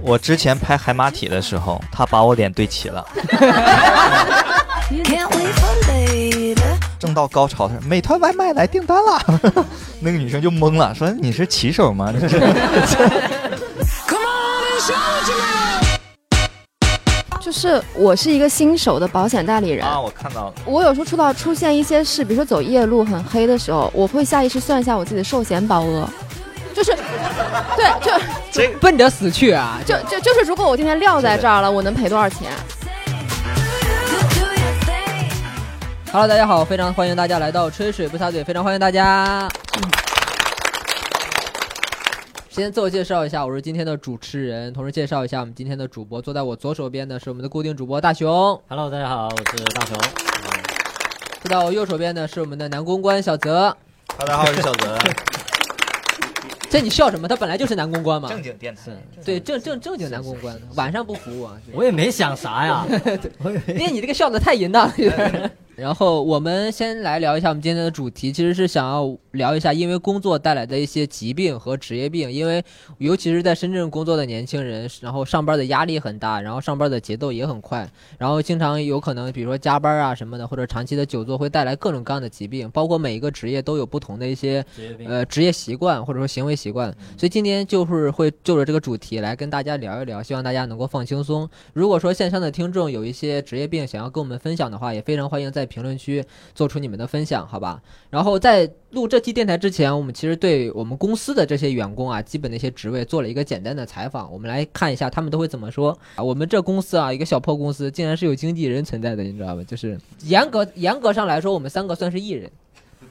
我之前拍海马体的时候，他把我脸对齐了.正到高潮，他说美团外卖来订单了，那个女生就懵了，说你是骑手吗？就是我是一个新手的保险代理人，啊，我看到了，我有时候出到出现一些事，比如说走夜路很黑的时候，我会下意识算一下我自己的寿险保额，就是，对，就这个奔着死去啊！就就就是，如果我今天撂在这儿了，我能赔多少钱. Hello，大家好，非常欢迎大家来到吹水不擦嘴，非常欢迎大家。先自我介绍一下，我是今天的主持人，同时介绍一下我们今天的主播。坐在我左手边的是我们的固定主播大熊，Hello，大家好，我是大熊。坐在我右手边的是我们的男公关小泽。大家好，我是小泽，这你笑什么？他本来就是男公关嘛。正经电台，对，正正正经男公关，晚上不服我啊。我也没想啥呀，因为你这个笑的太淫荡了有点。然后我们先来聊一下我们今天的主题，其实是想要聊一下因为工作带来的一些疾病和职业病。因为尤其是在深圳工作的年轻人，然后上班的压力很大，然后上班的节奏也很快，然后经常有可能比如说加班啊什么的，或者长期的久坐会带来各种各样的疾病，包括每一个职业都有不同的一些职。呃职业习惯或者说行为习惯，所以今天就是会就着这个主题来跟大家聊一聊，希望大家能够放轻松。如果说线上的听众有一些职业病想要跟我们分享的话，也非常欢迎在评论区做出你们的分享，好吧？然后在录这期电台之前，我们其实对我们公司的这些员工啊，基本的一些职位做了一个简单的采访，我们来看一下他们都会怎么说啊。我们这公司啊，一个小破公司，竟然是有经纪人存在的，你知道吧？就是严格严格上来说，我们三个算是艺人。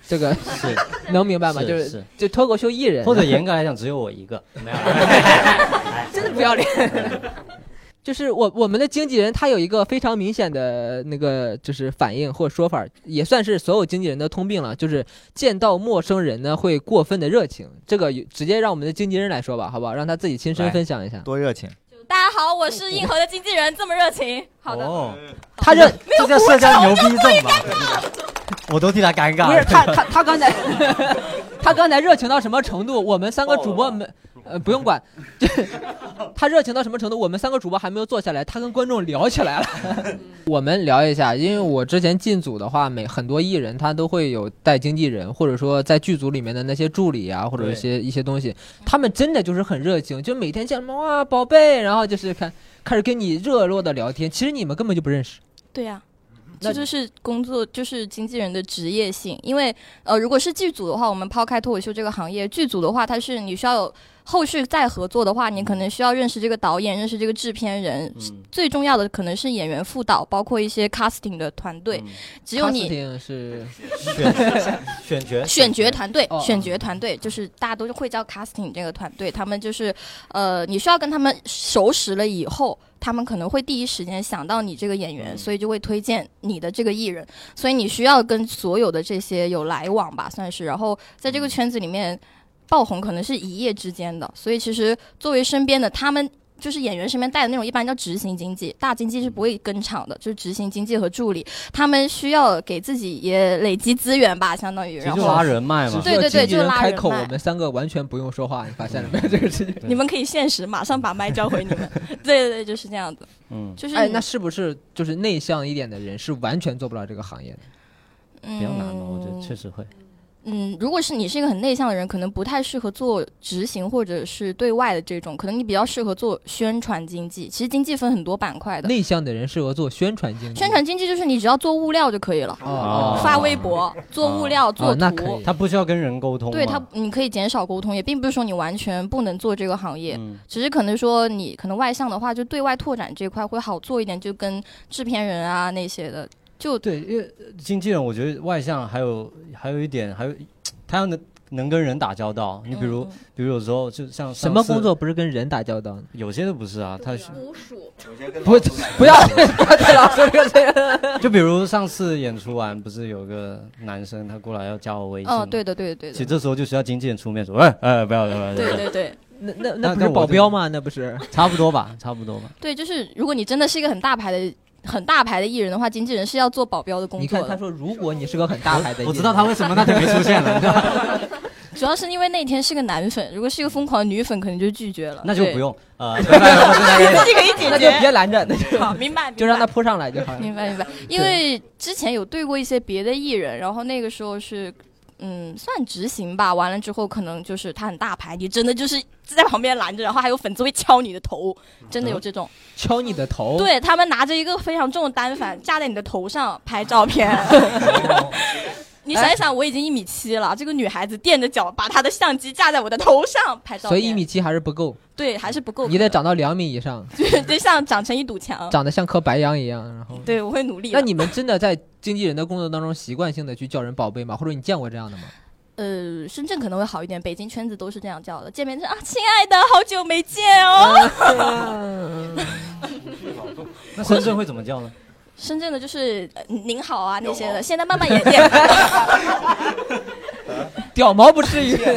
这个是 能明白吗？就是是就脱口秀艺人，或者严格来讲，只有我一个。没有，真的不要脸。就是我我们的经纪人，他有一个非常明显的那个就是反应或说法，也算是所有经纪人的通病了，就是见到陌生人呢会过分的热情。这个直接让我们的经纪人来说吧，好不好？让他自己亲身分享一下。多热情，大家好，我是硬核的经纪人，这么热情。好的，哦，他热这叫社交牛逼症吧？我都替他尴尬。不是他他他刚才 他刚才热情到什么程度？我们三个主播没呃不用管，他热情到什么程度？我们三个主播还没有坐下来，他跟观众聊起来了。我们聊一下，因为我之前进组的话，每很多艺人他都会有带经纪人，或者说在剧组里面的那些助理啊，或者一些一些东西，他们真的就是很热情，就每天见什么哇宝贝，然后就是看开始跟你热络的聊天，其实你们根本就不认识。对呀、那这就是工作，就是经纪人的职业性。因为呃，如果是剧组的话，我们抛开脱口秀这个行业，剧组的话，它是你需要有后续再合作的话，你可能需要认识这个导演，认识这个制片人。嗯最重要的可能是演员副导，包括一些 casting 的团队。嗯只有你 Casting 是选 选角选角团队哦，选角团队就是大家都会叫 casting 这个团队，他们就是呃，你需要跟他们熟识了以后，他们可能会第一时间想到你这个演员，嗯所以就会推荐你的这个艺人，所以你需要跟所有的这些有来往吧，算是。然后在这个圈子里面爆红，可能是一夜之间的，所以其实作为身边的他们。就是演员身边带的那种，一般叫执行经济，大经济是不会跟场的，就是执行经济和助理，他们需要给自己也累积资源吧，相当于。然后拉人脉嘛。对对对就拉人人开口，我们三个完全不用说话，你发现了没有？这个事情。你们可以现实马上把麦交回你们。对对对，就是这样子。嗯，哎，就是哎那是不是就是内向一点的人是完全做不了这个行业的？嗯比较难哦，我觉得确实会。嗯，如果是你是一个很内向的人，可能不太适合做执行或者是对外的这种，可能你比较适合做宣传经济。其实经济分很多板块的，内向的人适合做宣传经济。宣传经济就是你只要做物料就可以了，哦哦，发微博、做物料、做图。哦那可以他不需要跟人沟通。对他，你可以减少沟通，也并不是说你完全不能做这个行业，嗯，只是可能说你可能外向的话，就对外拓展这块会好做一点，就跟制片人啊那些的，就对，因为经纪人，我觉得外向还有还有一点，还有他要能能跟人打交道。你比如，嗯比如有时候就像什么工作不是跟人打交道呢？有些都不是啊，他是捕鼠，不不要对老师这个这个。就比如上次演出完，不是有个男生他过来要加我微信，哦，对，的，对的，对的，其实这时候就需要经纪人出面说，哎哎，不要不要，不要对对对那那那不是保镖吗？那不是。差不多吧，差不多吧。对，就是如果你真的是一个很大牌的、很大牌的艺人的话，经纪人是要做保镖的工作的。看他说，如果你是个很大牌的艺人，我知道他为什么那天没出现了，你知道吗主要是因为那天是个男粉，如果是一个疯狂的女粉，可能就拒绝了。那就不，用呃，拜拜了，我是大概自己可以解那就别决。拦着，那就好，明白，就让他扑上来就好了。明白明白。因为之前有对过一些别的艺人，然后那个时候是。嗯，算执行吧。完了之后，可能就是他很大牌，你真的就是在旁边拦着，然后还有粉丝会敲你的头，真的有这种。敲你的头，，对他们拿着一个非常重的单反架在你的头上拍照片。你想一想，我已经一米七了，这个女孩子垫着脚把她的相机架在我的头上拍照，所以一米七还是不够，对还是不够，你得长到两米以上，对，就像长成一堵墙。长得像颗白杨一样。然后，对，我会努力。那你们真的在经纪人的工作当中习惯性的去叫人宝贝吗？或者你见过这样的吗？呃，深圳可能会好一点，北京圈子都是这样叫的。见面就是啊，亲爱的，好久没见哦。那深圳会怎么叫呢？深圳的就是、呃您好啊那些的，现在慢慢也也，屌毛不至于。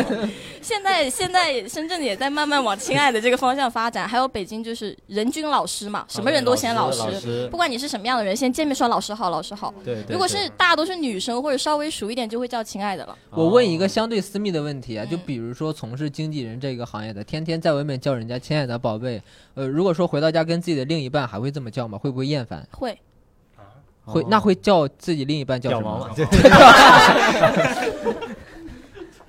现在现在深圳也在慢慢往亲爱的这个方向发展。还有北京就是人均老师嘛，什么人都嫌老师，老师不管你是什么样的人，先见面说老师好，老师好。对对。如果是大家都是女生或者稍微熟一点，就会叫亲爱的了。我问一个相对私密的问题啊，嗯就比如说从事经纪人这个行业的，天天在外面叫人家亲爱的宝贝，呃，如果说回到家跟自己的另一半还会这么叫吗？会不会厌烦？会，会，那会叫自己另一半叫什么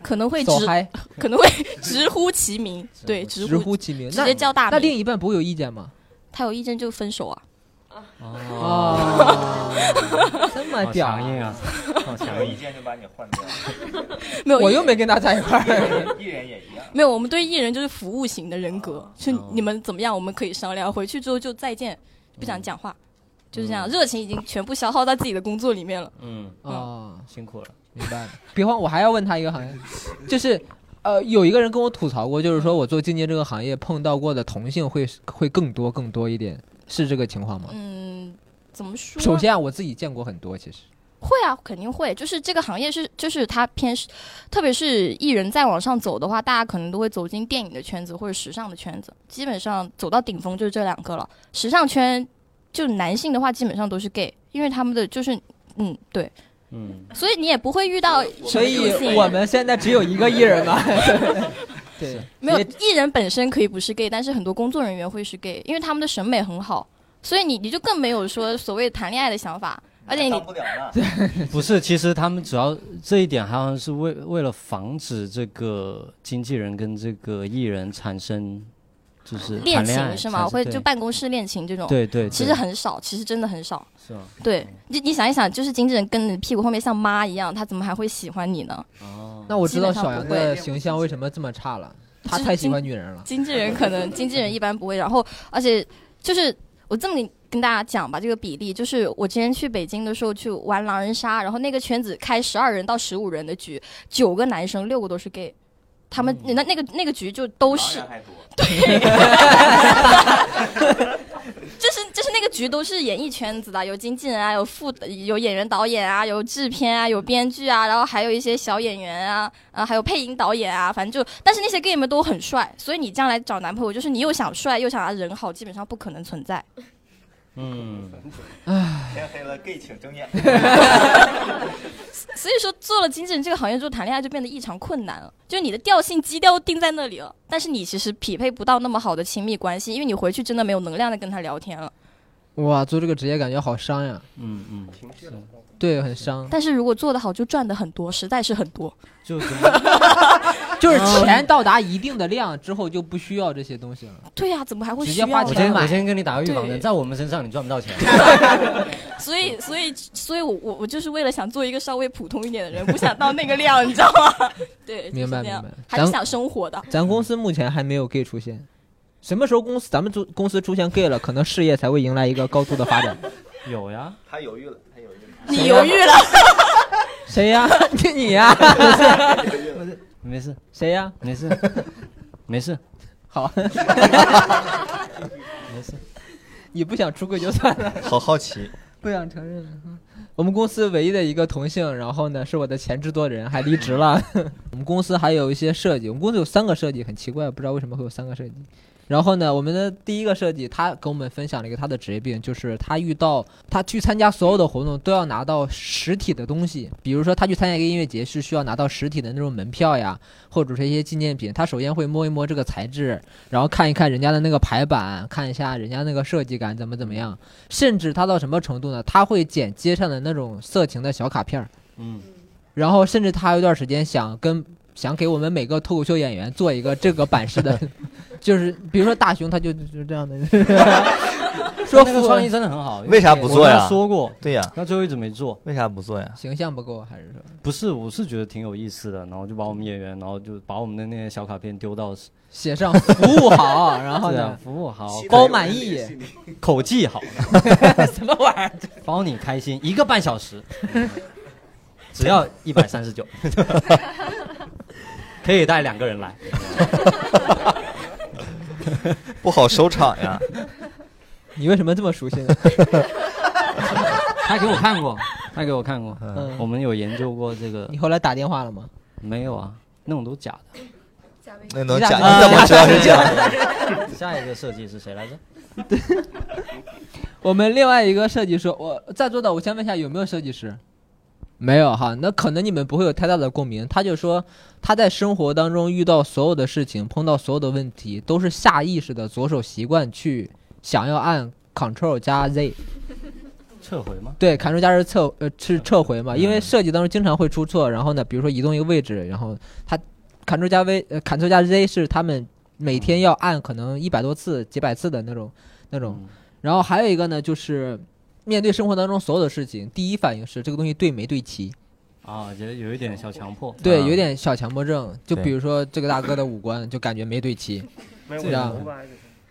可能会直，走嗨，可能会直呼其名，对，直直呼呼其名。直接叫大名。那另一半不会有意见吗？他有意见就分手啊。哦，这么强硬啊！好强有意。见就把你换掉，没有，我又没跟他在一块儿。艺人也一样。没有，我们对艺人就是服务型的人格，就哦你们怎么样，我们可以商量。回去之后就再见，不想讲话，就是这样，热情已经全部消耗到自己的工作里面了。嗯，哦，辛苦了。明白了。别慌，我还要问他一个行业，就是。呃，有一个人跟我吐槽过，就是说我做经纪这个行业碰到过的同性会会更多更多一点，是这个情况吗？嗯，怎么说？首先啊，我自己见过很多，其实会啊，肯定会。就是这个行业是，就是它偏，特别是艺人再往上走的话，大家可能都会走进电影的圈子或者时尚的圈子。基本上走到顶峰就是这两个了。时尚圈就男性的话，基本上都是 gay，因为他们的就是嗯对，嗯，所以你也不会遇到所以我们现在只有一个艺人嘛。对，没有艺人本身可以不是 gay，但是很多工作人员会是 gay，因为他们的审美很好，所以你你就更没有说所谓谈恋爱的想法，而且你当不了呢。不是，其实他们主要这一点好像是为为了防止这个经纪人跟这个艺人产生就是恋情是吗？会就办公室恋情这种，对对，其实很少，其实真的很少。是吗？对你，你想一想，就是经纪人跟你屁股后面像妈一样，他怎么还会喜欢你呢？哦，那我知道小杨的形象为什么这么差了，他太喜欢女人了。经纪人可能 经纪人一般不会，然后而且就是我这么跟跟大家讲吧，这个比例就是我之前去北京的时候去玩狼人杀，然后那个圈子开十二人到十五人的局，九个男生，六个都是 gay。他们那那个那个局就都是，还多，就是就是那个局都是演艺圈子的，有经纪人啊，有副有演员导演啊，有制片啊，有编剧啊，然后还有一些小演员啊，啊还有配音导演啊，反正就，但是那些 gay 们都很帅，所以你将来找男朋友，就是你又想帅又想他人好，基本上不可能存在。嗯，天黑了，gay 请睁眼。所以说做了经纪人这个行业之后，谈恋爱就变得异常困难了，就你的调性基调定在那里了，但是你其实匹配不到那么好的亲密关系，因为你回去真的没有能量再跟他聊天了。哇，做这个职业感觉好伤呀。嗯嗯，对，很伤，但是如果做得好，就赚的很多，实在是很多。就怎么 就是钱到达一定的量之后就不需要这些东西了。对呀、怎么还会直需要花钱我先跟你打个预防针，在我们身上你赚不到钱。所以，所以，所以我我我就是为了想做一个稍微普通一点的人，不想到那个量，你知道吗？对，明白就是明白还是想生活的。咱公司目前还没有 gay 出现，什么时候公司咱们公公司出现 gay 了，可能事业才会迎来一个高度的发展。有呀，他犹豫了，他犹豫了。你犹豫了，谁呀？就 你呀？没事谁呀？没事没事 好，没事，你不想出柜就算了，好好奇，不想承认了。我们公司唯一的一个同性，然后呢是我的前制作人，还离职了。我们公司还有一些设计，我们公司有三个设计，很奇怪，不知道为什么会有三个设计。然后呢，我们的第一个设计，他跟我们分享了一个他的职业病，就是他遇到他去参加所有的活动都要拿到实体的东西，比如说他去参加一个音乐节是需要拿到实体的那种门票呀，或者是一些纪念品。他首先会摸一摸这个材质，然后看一看人家的那个排版，看一下人家那个设计感怎么怎么样，甚至他到什么程度呢？他会剪街上的那种色情的小卡片儿，嗯，然后甚至他有一段时间想跟想给我们每个脱口秀演员做一个这个版式的，就是比如说大熊他就就这样的，说服那个创意真的很好。为啥不做呀？说过，对呀，他最后一直没做。为啥不做呀？形象不够还是说？不是，我是觉得挺有意思的，然后就把我们演员，然后就把我们的那些小卡片丢到，写上服务好，然后呢，服务好，包满意，口技好，什么玩意儿？包你开心一个半小时，只要一百三十九，可以带两个人来。不好收场呀。你为什么这么熟悉呢？他给我看过，他给我看过，嗯我们有研究过这个你，后来打电话了吗？没有啊，那种都假的。那能假？你咋你怎么知道是假的？下一个设计是谁来着？我们另外一个设计师，我在座的，我先问一下有没有设计师？没有哈，那可能你们不会有太大的共鸣。他就说他在生活当中遇到所有的事情，碰到所有的问题，都是下意识的左手习惯去想要按 Ctrl 加 Z，撤回吗？对，Ctrl 加是撤呃是撤回嘛，因为设计当中经常会出错，然后呢，比如说移动一个位置，然后他 Ctrl 加 V 呃 Ctrl 加 Z 是他们每天要按可能一百多次、几百次的那种那种。嗯然后还有一个呢，就是面对生活当中所有的事情，第一反应是这个东西对没对齐。啊，觉得有一点小强迫。对，啊有点小强迫症。就比如说这个大哥的五官，就感觉没对齐。这样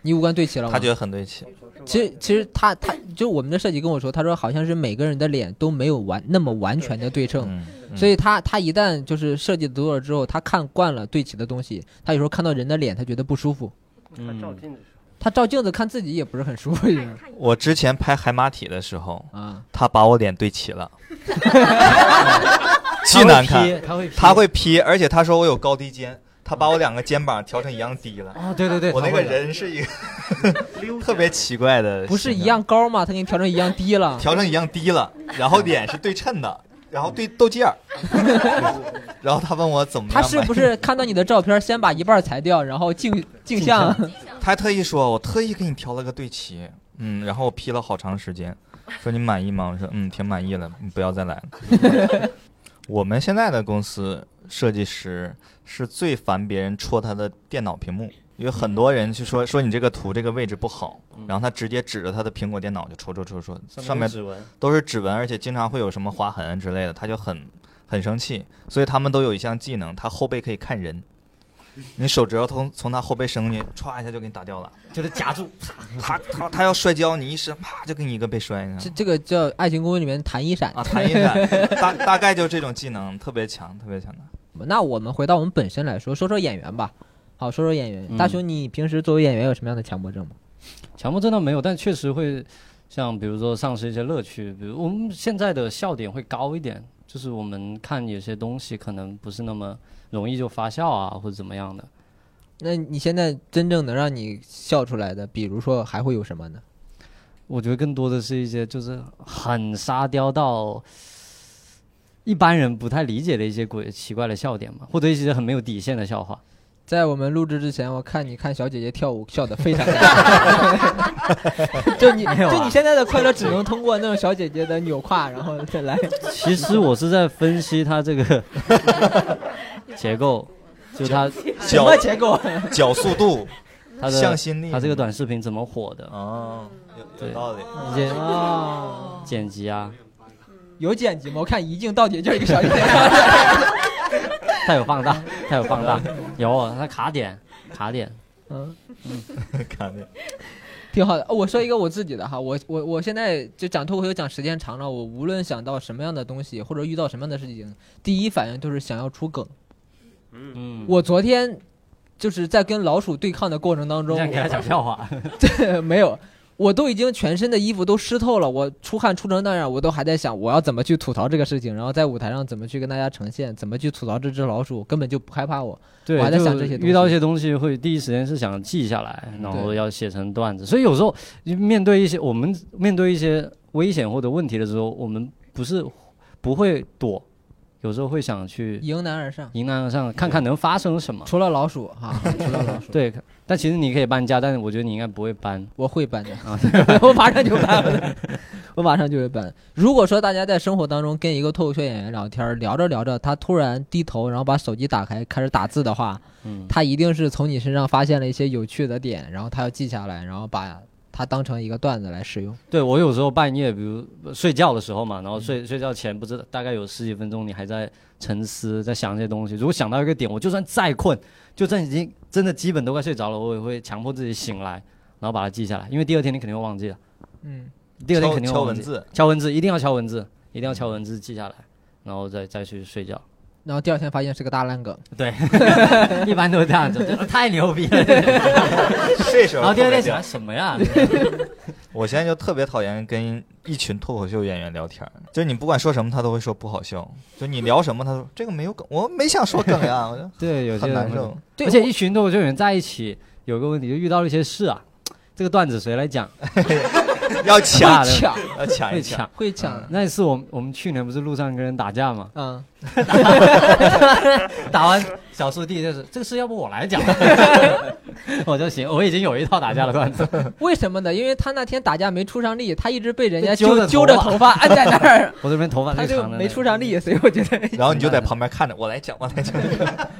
你五官对齐了吗？他觉得很对齐。其实其实他他就我们的设计跟我说，他说好像是每个人的脸都没有完那么完全的对称。所以他他一旦就是设计多了之后，他看惯了对齐的东西，他有时候看到人的脸，他觉得不舒服。他照嗯，镜子他照镜子看自己也不是很舒服我之前拍海马体的时候，啊。他把我脸对齐了，巨难看。他会 P，他会 P，而且他说我有高低肩，他把我两个肩膀调成一样低了。哦，对对对，我那个人是一个 特别奇怪的，不是一样，高吗？他给你调成一样低了。调成一样低了，然后脸是对称的，然后对斗鸡眼儿。然后他问我怎么样买他是不是看到你的照片，先把一半裁掉，然后镜镜像？他还特意说，我特意给你调了个对齐，嗯，然后我 P 了好长时间，说你满意吗？我说嗯，挺满意了，你不要再来了。我们现在的公司设计师是最烦别人戳他的电脑屏幕，因为很多人去说说你这个图这个位置不好，然后他直接指着他的苹果电脑就戳戳戳戳，上面指纹，都是指纹，而且经常会有什么划痕之类的，他就很很生气。所以他们都有一项技能，他后背可以看人，你手指头从从他后背伸进去，歘一下就给你打掉了。就是夹住。他他他要摔跤，你一伸，啪就给你一个被摔。你看这这个叫《爱情公寓》里面弹一闪。啊，弹一闪，大大概就这种技能特别强，特别强的。那我们回到我们本身来说，说说演员吧。好，说说演员。嗯大雄，你平时作为演员有什么样的强迫症吗？强迫症倒没有，但确实会像比如说丧失一些乐趣，比如我们现在的笑点会高一点，就是我们看有些东西可能不是那么容易就发笑啊，或者怎么样的。那你现在真正能让你笑出来的，比如说还会有什么呢？我觉得更多的是一些就是很沙雕到一般人不太理解的一些鬼奇怪的笑点嘛，或者一些很没有底线的笑话。在我们录制之前，我看你看小姐姐跳舞笑得非常开心，就你啊就你现在的快乐只能通过那种小姐姐的扭胯，然后再来。其实我是在分析她这个 结构，就她 什么结构？角速度、它向的心力，它这个短视频怎么火的，哦，有有道理。剪辑啊，有剪辑吗？我看一镜到底就是一个小姐姐。它有放大，它有放大，有它卡点卡点，嗯，卡点 挺好的。哦我说一个我自己的哈，我我我现在就讲脱口秀讲时间长了，我无论想到什么样的东西或者遇到什么样的事情，第一反应就是想要出梗。嗯，我昨天就是在跟老鼠对抗的过程当中你，给他讲笑话，没有，我都已经全身的衣服都湿透了，我出汗出成那样，我都还在想我要怎么去吐槽这个事情，然后在舞台上怎么去跟大家呈现，怎么去吐槽这只老鼠，根本就不害怕我。对，我还在就想这些东西遇到一些东西会第一时间是想记下来，然后要写成段子。所以有时候面对一些我们面对一些危险或者问题的时候，我们不是不会躲，有时候会想去迎难而上，迎难而上，看看能发生什么。除了老鼠哈，除了老鼠，对，但其实你可以搬家，但是我觉得你应该不会搬。我会搬的啊，我马上就搬了，我马上就会搬。如果说大家在生活当中跟一个脱口秀演员聊天，聊着聊着，他突然低头，然后把手机打开开始打字的话，嗯，他一定是从你身上发现了一些有趣的点，然后他要记下来，然后把它当成一个段子来使用。对我有时候半夜，比如睡觉的时候嘛，然后睡睡觉前不是大概有十几分钟，你还在沉思，在想这些东西。如果想到一个点，我就算再困，就算已经真的基本都快睡着了，我也会强迫自己醒来，然后把它记下来，因为第二天你肯定会忘记的。嗯，第二天肯定会忘记。敲文字，敲文字一定要敲文字，一定要敲文字记下来，然后再再去睡觉。然后第二天发现是个大烂梗，对，一般都是这样子，太牛逼了。这时候然后第二天特别想什么呀？我现在就特别讨厌跟一群脱口秀演员聊天儿，就你不管说什么，他都会说不好笑。就你聊什么，他说这个没有梗，我没想说梗呀，我就对，有些难受。对而且一群脱口秀演员在一起，有个问题就遇到了一些事啊。这个段子谁来讲？要抢会，抢要抢会一抢。抢。会抢，那一次我们我们去年不是路上跟人打架嘛，嗯，打完小师弟就是这个事要不我来讲，我就行，我已经有一套打架的段子，为什么呢？因为他那天打架没出上力，他一直被人家被揪着揪着头发头发按在那儿，我这边头发他就长的没出上力，所以我觉得然后你就在旁边看着，我来讲，我来讲。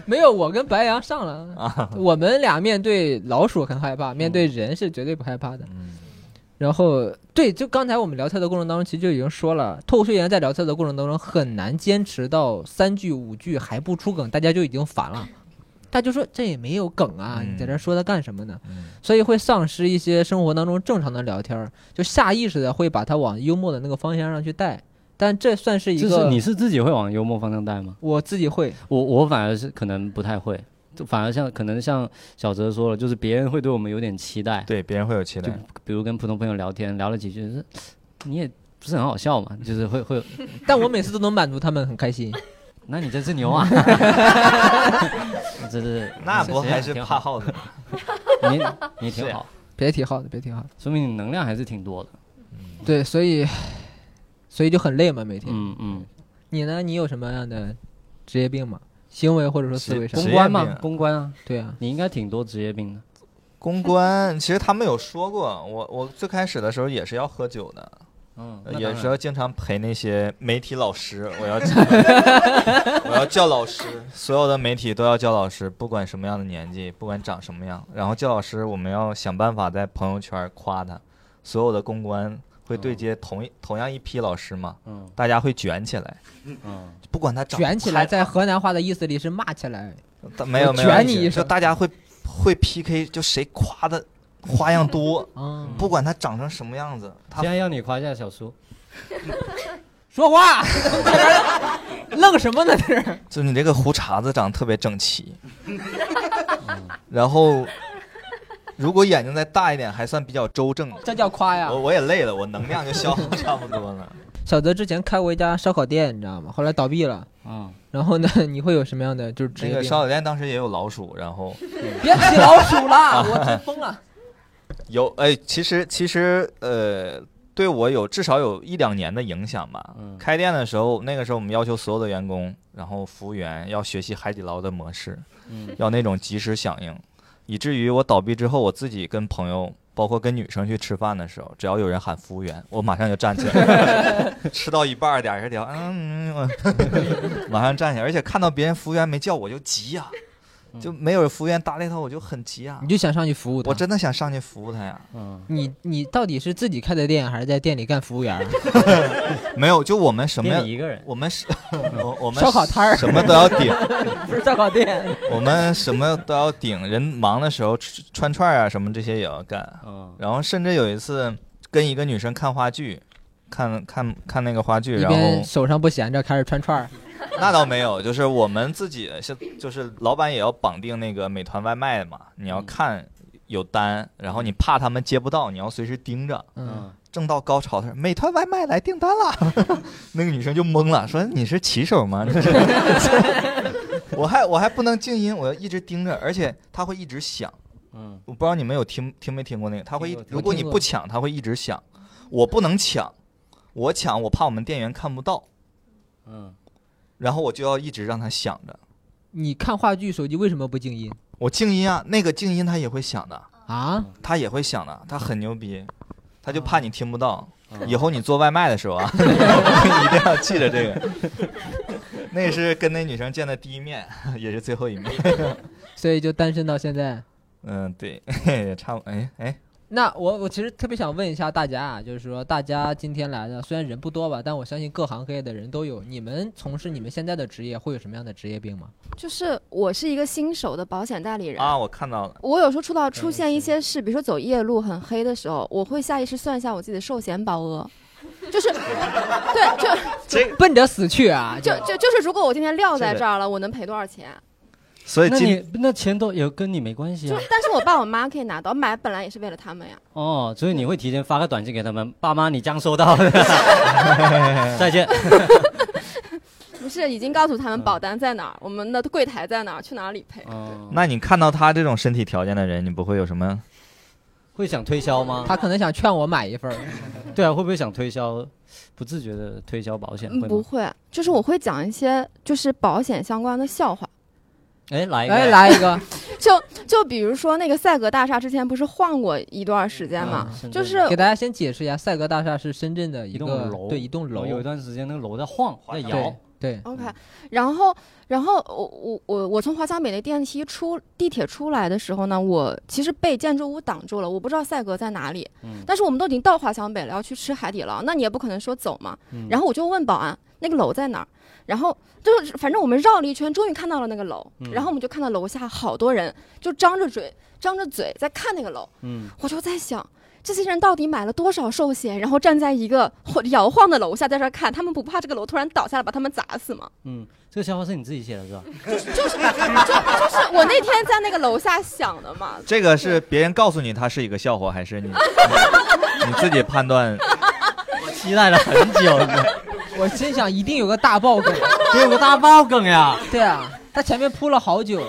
没有。我跟白羊上了，啊，我们俩面对老鼠很害怕，面对人是绝对不害怕的。嗯然后，对，就刚才我们聊天的过程当中，其实就已经说了，脱口秀演员在聊天的过程当中很难坚持到三句五句还不出梗，大家就已经烦了。他就说这也没有梗啊，嗯你在这说它干什么呢？嗯所以会丧失一些生活当中正常的聊天儿，就下意识的会把它往幽默的那个方向上去带。但这算是一个，就是你是自己会往幽默方向带吗？我自己会，我我反而是可能不太会，就反而像可能像小泽说了，就是别人会对我们有点期待，对，别人会有期就待。比如跟普通朋友聊天，聊了几句，是你也不是很好笑嘛，就是会会有，但我每次都能满足他们很开心。那你真是牛啊！真是，那不还是挺好，怕耗子？你你挺好，别提好的，别提好的。说明你能量还是挺多的。对，所以，所以就很累嘛，每天。嗯嗯，你呢？你有什么样的职业病吗？行为或者说思维上？公关嘛，公关啊，对啊，你应该挺多职业病的。公关其实他们有说过，我我最开始的时候也是要喝酒的，嗯呃也是要经常陪那些媒体老师，我要 我要叫老师，所有的媒体都要叫老师，不管什么样的年纪，不管长什么样，然后叫老师，我们要想办法在朋友圈夸他，所有的公关会对接同一、同样一批老师嘛，嗯。大家会卷起来，嗯，不管他长卷起来，在河南话的意思里是骂起来。没有没有就卷你一声。大家会会 PK，就谁夸的 花样多，嗯，不管他长成什么样子，他现在要你夸一下小叔，说话，愣什么呢？这是。就你这个胡茬子长得特别整齐，然后如果眼睛再大一点，还算比较周正。这叫夸呀我。我也累了，我能量就消耗差不多了。小泽之前开过一家烧烤店，你知道吗？后来倒闭了。嗯，然后呢，你会有什么样的就是职业那？个烧烤店当时也有老鼠，然后别提老鼠了，我真疯了。有哎，其实其实呃，对我有至少有一两年的影响吧。嗯开店的时候，那个时候我们要求所有的员工，然后服务员要学习海底捞的模式，嗯要那种及时响应，以至于我倒闭之后，我自己跟朋友，包括跟女生去吃饭的时候，只要有人喊服务员，我马上就站起来，吃到一半儿点儿是点儿，嗯，嗯马上站起来，而且看到别人服务员没叫我就急呀、就没有服务员搭理他，我就很急啊、你就想上去服务他。我真的想上去服务他呀，嗯，你你到底是自己开的店，还是在店里干服务员？没有，就我们什么店一个人，我们是，我我们烧烤摊儿什么都要顶，不是烧烤店。我们什么都要顶。人忙的时候吃串串啊什么这些也要干。嗯然后甚至有一次跟一个女生看话剧，看看看那个话剧，然后手上不闲着，开始串串儿。那倒没有，就是我们自己是就是老板也要绑定那个美团外卖嘛，你要看有单，然后你怕他们接不到，你要随时盯着。嗯，嗯，正到高潮的时候，美团外卖来订单了，那个女生就懵了，说你是骑手吗？我还我还不能静音，我要一直盯着，而且它会一直响。嗯，我不知道你们有听听没听过那个，它会一如果你不抢，它会一直响。我不能抢，我抢我怕我们店员看不到，嗯，然后我就要一直让它响着。你看话剧手机为什么不静音我静音啊，那个静音它也会响的，啊？它也会响的，它很牛逼，它就怕你听不到。嗯以后你做外卖的时候啊，一定要记着这个。那是跟那女生见的第一面，也是最后一面。所以就单身到现在。嗯，对，也差不，哎哎，那我我其实特别想问一下大家啊，就是说大家今天来的虽然人不多吧，但我相信各行各业的人都有。你们从事你们现在的职业会有什么样的职业病吗？就是我是一个新手的保险代理人。啊，我看到了，我有时候出到出现一些事，比如说走夜路很黑的时候，我会下意识算一下我自己的寿险保额，就是，对，就这奔着死去啊！就就就是，如果我今天撂在这儿了，我能赔多少钱？那所以今你那钱都也跟你没关系啊。就但是我爸我妈可以拿到，买本来也是为了他们呀。哦，所以你会提前发个短信给他们，爸妈你将收到，再见。不是已经告诉他们保单在哪儿，我们的柜台在哪儿，去哪儿理赔？哦，那你看到他这种身体条件的人，你不会有什么？会想推销吗？他可能想劝我买一份儿。对啊，会不会想推销？不自觉的推销保险嗯，会吗？不会，就是我会讲一些就是保险相关的笑话。哎，来一个，哎，来一个，就就比如说那个赛格大厦之前不是晃过一段时间嘛，嗯就是给大家先解释一下，赛格大厦是深圳的一一栋楼。对一栋楼，有一段时间那个楼在晃，在摇。对，对，OK，然后，然后我我我我从华强北那电梯出地铁出来的时候呢，我其实被建筑物挡住了，我不知道赛格在哪里。嗯。但是我们都已经到华强北了，要去吃海底捞，那你也不可能说走嘛。嗯。然后我就问保安那个楼在哪儿，然后就是反正我们绕了一圈，终于看到了那个楼，嗯然后我们就看到楼下好多人就张着嘴张着嘴在看那个楼，嗯，我就在想。这些人到底买了多少寿险，然后站在一个摇晃的楼下在这儿看，他们不怕这个楼突然倒下来把他们砸死吗？嗯，这个笑话是你自己写的是吧？就是就是就就是我那天在那个楼下想的嘛。这个是别人告诉你它是一个笑话，还是你你自己判断？我期待了很久，我心想一定有个大爆梗。得有个大爆梗呀！对啊，他前面铺了好久，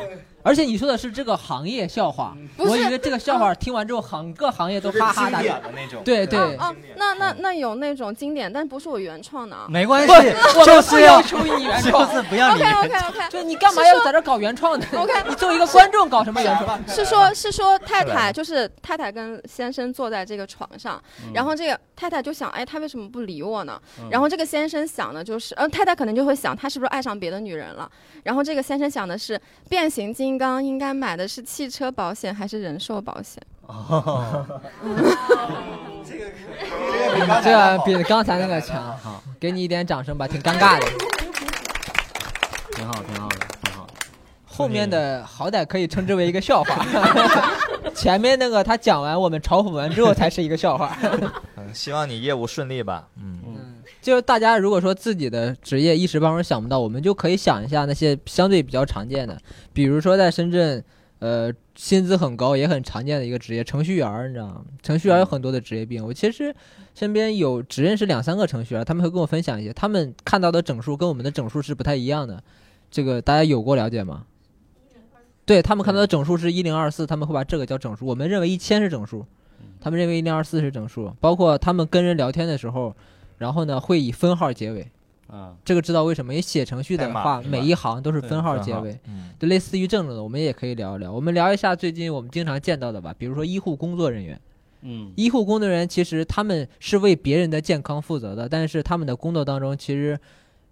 而且你说的是这个行业笑话，我以为这个笑话听完之后，行各行业都哈哈大笑。的那种。对对，哦，那那那有那种经典，但不是我原创的啊。没关系，我们不就是要要求你原就，是不要你 OK OK OK，就你干嘛要在这搞原创呢 OK 你作为一个观众搞什么原创？是说，是说太太就是太太跟先生坐在这个床上，然后这个太太就想，哎，他为什么不理我呢？然后这个先生想的就是，呃，太太可能就会想，他是不是爱上别的女人了？然后这个先生想的是，变形金刚应该买的是汽车保险还是人寿保险？哦 这个比刚才那个强，好，给你一点掌声吧，挺尴尬的。挺好，挺好的，挺好的。后面的好歹可以称之为一个笑话，前面那个他讲完，我们嘲讽完之后才是一个笑话。嗯，希望你业务顺利吧。嗯，就是大家如果说自己的职业一时半会儿想不到，我们就可以想一下那些相对比较常见的，比如说在深圳，呃，薪资很高也很常见的一个职业，程序员儿，你知道吗？程序员有很多的职业病。我其实身边有只认识两三个程序员，他们会跟我分享一些，他们看到的整数跟我们的整数是不太一样的。这个大家有过了解吗？对他们看到的整数是一零二四，他们会把这个叫整数。我们认为一千是整数，他们认为一零二四是整数。包括他们跟人聊天的时候，然后呢会以分号结尾。啊，这个知道为什么？因为写程序的话，每一行都是分号结尾，嗯，就类似于这种的，我们也可以聊一聊。我们聊一下最近我们经常见到的吧，比如说医护工作人员。嗯，医护工作人员其实他们是为别人的健康负责的，但是他们的工作当中其实，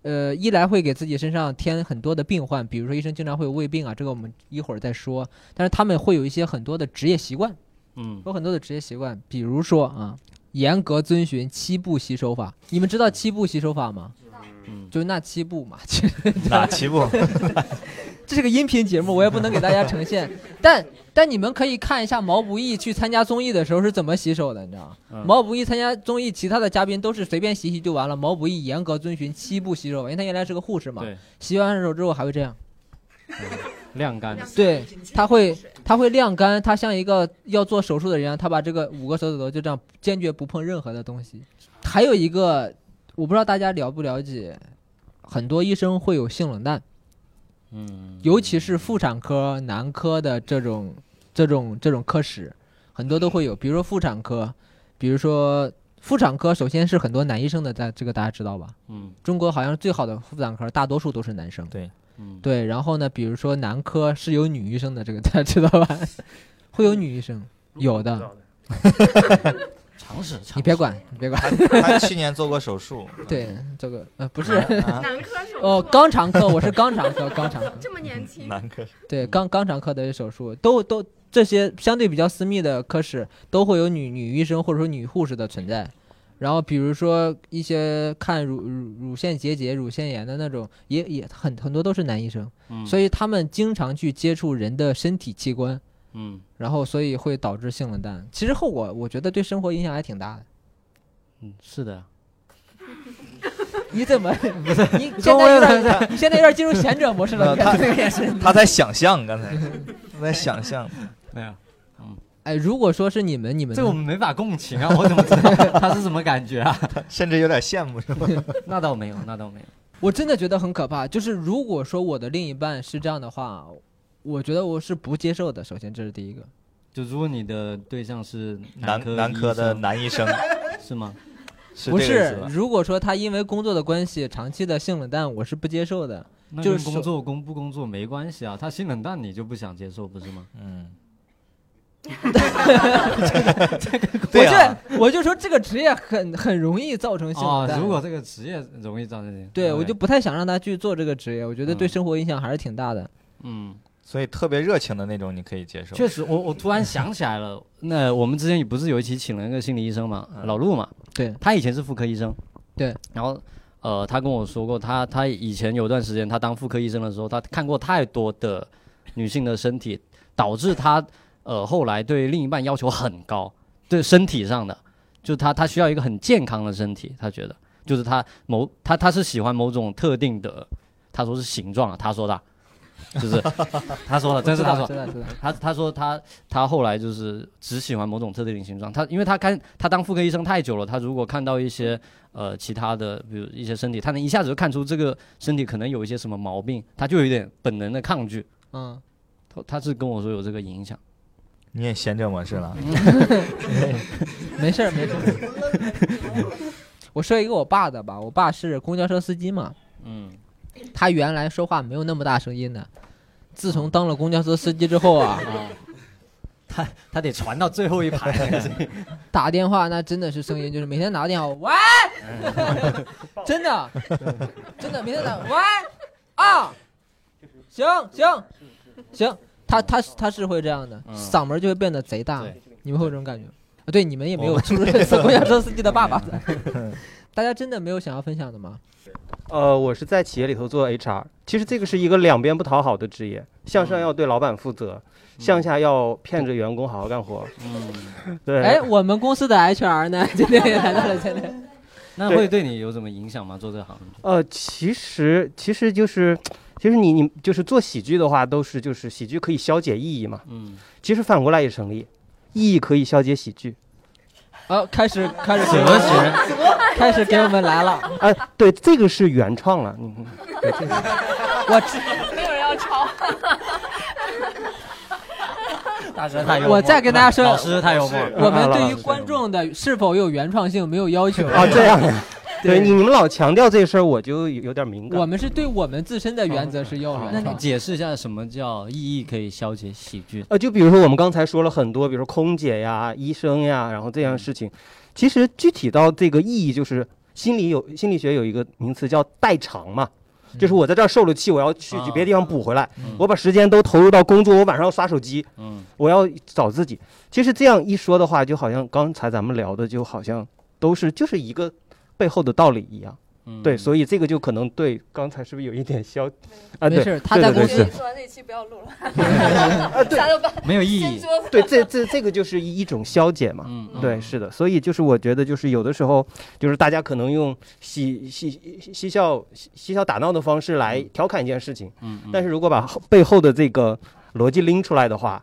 呃，一来会给自己身上添很多的病患，比如说医生经常会有胃病啊，这个我们一会儿再说。但是他们会有一些很多的职业习惯，嗯，有很多的职业习惯，比如说啊，严格遵循七步洗手法。你们知道七步洗手法吗？嗯，就那七步嘛，其 实哪七步？这是个音频节目，我也不能给大家呈现。但但你们可以看一下毛不易去参加综艺的时候是怎么洗手的，你知道吗？嗯毛不易参加综艺，其他的嘉宾都是随便洗洗就完了，毛不易严格遵循七步洗手法，因为他原来是个护士嘛。对，洗完手之后还会这样，晾干，对，他会它会晾干，它像一个要做手术的人一样，他把这个五个手指头就这样坚决不碰任何的东西。还有一个，我不知道大家了不了解，很多医生会有性冷淡，嗯，尤其是妇产科、男科的这种这种这种科室，很多都会有。比如说妇产科，比如说妇产科，首先是很多男医生的，在这个大家知道吧？嗯中国好像最好的妇产科，大多数都是男生。对，嗯，对，然后呢，比如说男科是有女医生的，这个大家知道吧？会有女医生，有的，常识，你别管，你别管。他去年做过手术，对，这个呃不是啊男科手术哦，肛肠科，我是肛肠科，肛肠科。这么年轻，男科对，肛肛肠科的手术都都这些相对比较私密的科室都会有女女医生或者说女护士的存在。然后比如说一些看乳乳乳腺结节、乳腺炎的那种，也也很很多都是男医生，嗯所以他们经常去接触人的身体器官，嗯然后所以会导致性冷淡。其实后果我觉得对生活影响还挺大的。嗯，是的，你怎么不 是？你 现在有点，你现在有点进入贤者模式了。呃他你看这个眼神。他在想象，刚才他 在想象，没有，哎，如果说是你们，你们这我们没法共情啊，我怎么知道 他是什么感觉啊？甚至有点羡慕，是吧？那倒没有，那倒没有。我真的觉得很可怕。就是如果说我的另一半是这样的话，我觉得我是不接受的。首先，这是第一个。就如果你的对象是男科男科的男医生，是吗？不是如果说他因为工作的关系长期的性冷淡，我是不接受的。那就是工作工不工作没关系啊，他性冷淡你就不想接受不是吗？嗯，我 对啊，这我就说这个职业很很容易造成性冷啊，淡。如果这个职业容易造成这样，对我就不太想让他去做这个职业，我觉得对嗯。生活影响还是挺大的。嗯，所以特别热情的那种你可以接受，确实，我我突然想起来了，那我们之前不是有一期请了一个心理医生嘛，嗯。老陆嘛，对。他以前是妇科医生，对，然后呃，他跟我说过，他他以前有段时间他当妇科医生的时候，他看过太多的女性的身体，导致他呃后来对另一半要求很高，对身体上的，就是他他需要一个很健康的身体，他觉得就是他某他他是喜欢某种特定的，他说是形状啊，他说的啊，就是他说的，真是他说知。道知道。他他说他他后来就是只喜欢某种特定的形状，他因为他看他当妇科医生太久了，他如果看到一些呃其他的，比如一些身体，他能一下子就看出这个身体可能有一些什么毛病，他就有点本能的抗拒。嗯，他他是跟我说有这个影响，你也闲着模式了，没事儿没事儿。我说一个我爸的吧，我爸是公交车司机嘛，嗯，他原来说话没有那么大声音的，自从当了公交车司机之后啊，他他得传到最后一排 打电话那真的是声音，就是每天打个电话，喂，真的，真的每天打喂啊，行行行，他他他是会这样的，嗯嗓门就会变得贼大，你们会有这种感觉？啊，对，你们也没有出任做公交车司机的爸爸 的，大家真的没有想要分享的吗？呃，我是在企业里头做 HR，其实这个是一个两边不讨好的职业，向上要对老板负责，向下要骗着员工好好干活。嗯，对，哎，我们公司的 HR 呢，今天也来到了，今天。那会对你有什么影响吗？做这行？呃，其实其实就是，其实你你就是做喜剧的话，都是就是喜剧可以消解意义嘛，嗯，其实反过来也成立，意义可以消解喜剧。啊，开始 开始哲学，开始给我们来了，啊，对，这个是原创了，你对这个我知。没有人要抄。大师太幽默我再跟大家说老师太幽默，我们啊对于观众的是否有原创性没有要求。啊这样呀，对你你们老强调这事儿，我就有有点敏感。我们是对我们自身的原则是要那你。解释一下什么叫意义可以消解喜剧？呃，就比如说我们刚才说了很多，比如说空姐呀、医生呀，然后这样的事情，其实具体到这个意义，就是心理有心理学有一个名词叫代偿嘛，就是我在这儿受了气，我要去去别的地方补回来，嗯。我把时间都投入到工作，我晚上要刷手机，嗯。我要找自己。其实这样一说的话，就好像刚才咱们聊的，就好像都是就是一个背后的道理一样。嗯，对，所以这个就可能对刚才是不是有一点消啊？对没事，他在公司说完这期不要录了，啊，没有意义。对，这这这个就是一一种消解嘛。对，是的，所以就是我觉得，就是有的时候，就是大家可能用嬉嬉嬉笑嬉嬉笑打闹的方式来调侃一件事情，嗯，嗯但是如果把背后的这个逻辑拎出来的话，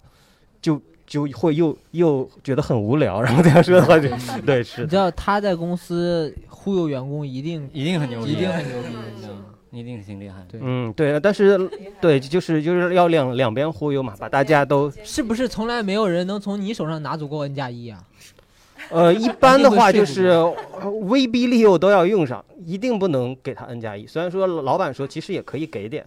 就就会又又觉得很无聊，然后这样说的话就对是。你知道他在公司忽悠员工一定一定很牛逼，一定很牛逼？一定挺厉害。对嗯，对，但是对，就是就是要两两边忽悠嘛，把大家都是不是从来没有人能从你手上拿走过 N 加一啊？呃，一般的话就是呃威逼利诱都要用上，一定不能给他 N 加一。虽然说老板说其实也可以给点，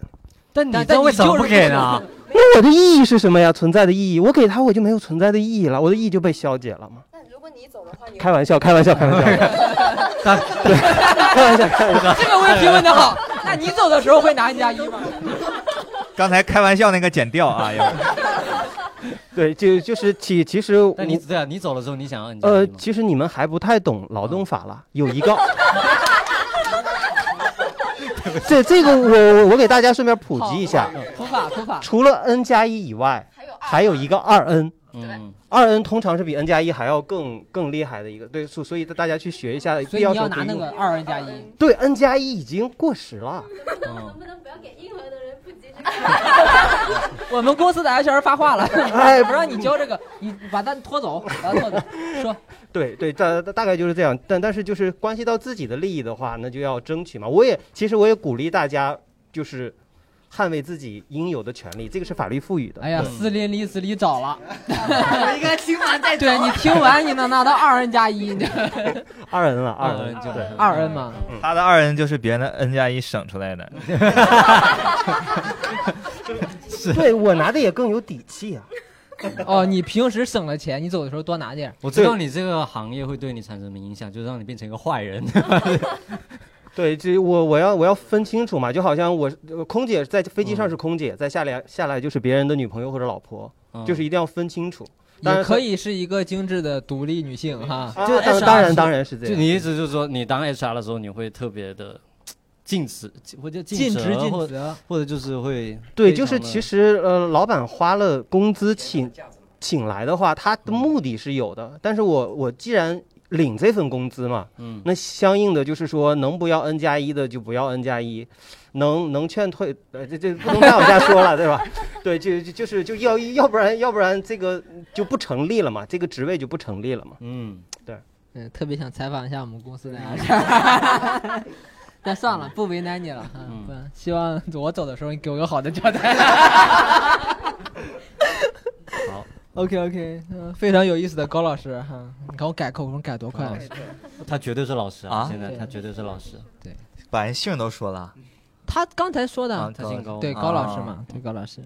但你但这为什么不给呢？那我的意义是什么呀？存在的意义，我给他我就没有存在的意义了，我的意义就被消解了吗？那如果你走的话，你开玩笑，开玩笑，开玩笑 对，开玩笑，开玩笑。这个问题问的好。那你走的时候会拿 N 加一吗？刚才开玩笑那个剪掉啊，要对，就就是其其实我但你对啊，你走了之后你想要你呃，其实你们还不太懂劳动法了，有一个。这这个我我我给大家顺便普及一下，普法普法。除了 n 加一以外，还有一个二 n，嗯，二 n 通常是比 n 加一还要更更厉害的一个，对，所所以大家去学一下，所以你要拿那个二 N 加一。对 n 加一已经过时了，能不能不要给硬核的人普及这 我们公司的 HR 发话了，哎不让你教这个，你把他拖走，把他拖走。说对对，大大概就是这样，但但是就是关系到自己的利益的话，那就要争取嘛。我也其实我也鼓励大家，就是捍卫自己应有的权利，这个是法律赋予的。哎呀，对斯林离斯里找了。我 应该听完再走。对你听完，你能拿到二 N 加一，二 n 了，二二 n N 就对。二 N 嘛。他的二 n 就是别人的 n 加一省出来的。对我拿的也更有底气啊。哦，你平时省了钱，你走的时候多拿点儿。我知道你这个行业会对你产生什么影响，就是让你变成一个坏人。对，这我我要我要分清楚嘛，就好像我呃空姐在飞机上是空姐，在下来下来就是别人的女朋友或者老婆，嗯就是一定要分清楚。当然也可以是一个精致的独立女性哈。啊，就当当然当然是这样。就你意思就是说，你当 HR 的时候，你会特别的尽职，或者尽职尽或责，或者就是会对，就是其实呃，老板花了工资请请来的话，他的目的是有的。但是我我既然领这份工资嘛，嗯那相应的就是说，能不要 N 加一的就不要 N 加一，能能劝退，呃，这这不能再往下说了，对吧？对，就就就是就要要不然要不然这个就不成立了嘛，这个职位就不成立了嘛。嗯，对嗯，特别想采访一下我们公司的 但算了，不为难你了哈。嗯不，希望我走的时候你给我个好的交代。好，OK OK，嗯，非常有意思的高老师哈。你看我改口风改多快高老师他绝对是老师啊现在对他绝对是老师。对把人姓都说了，他刚才说的，啊他姓高，对啊高老师嘛，对高老师。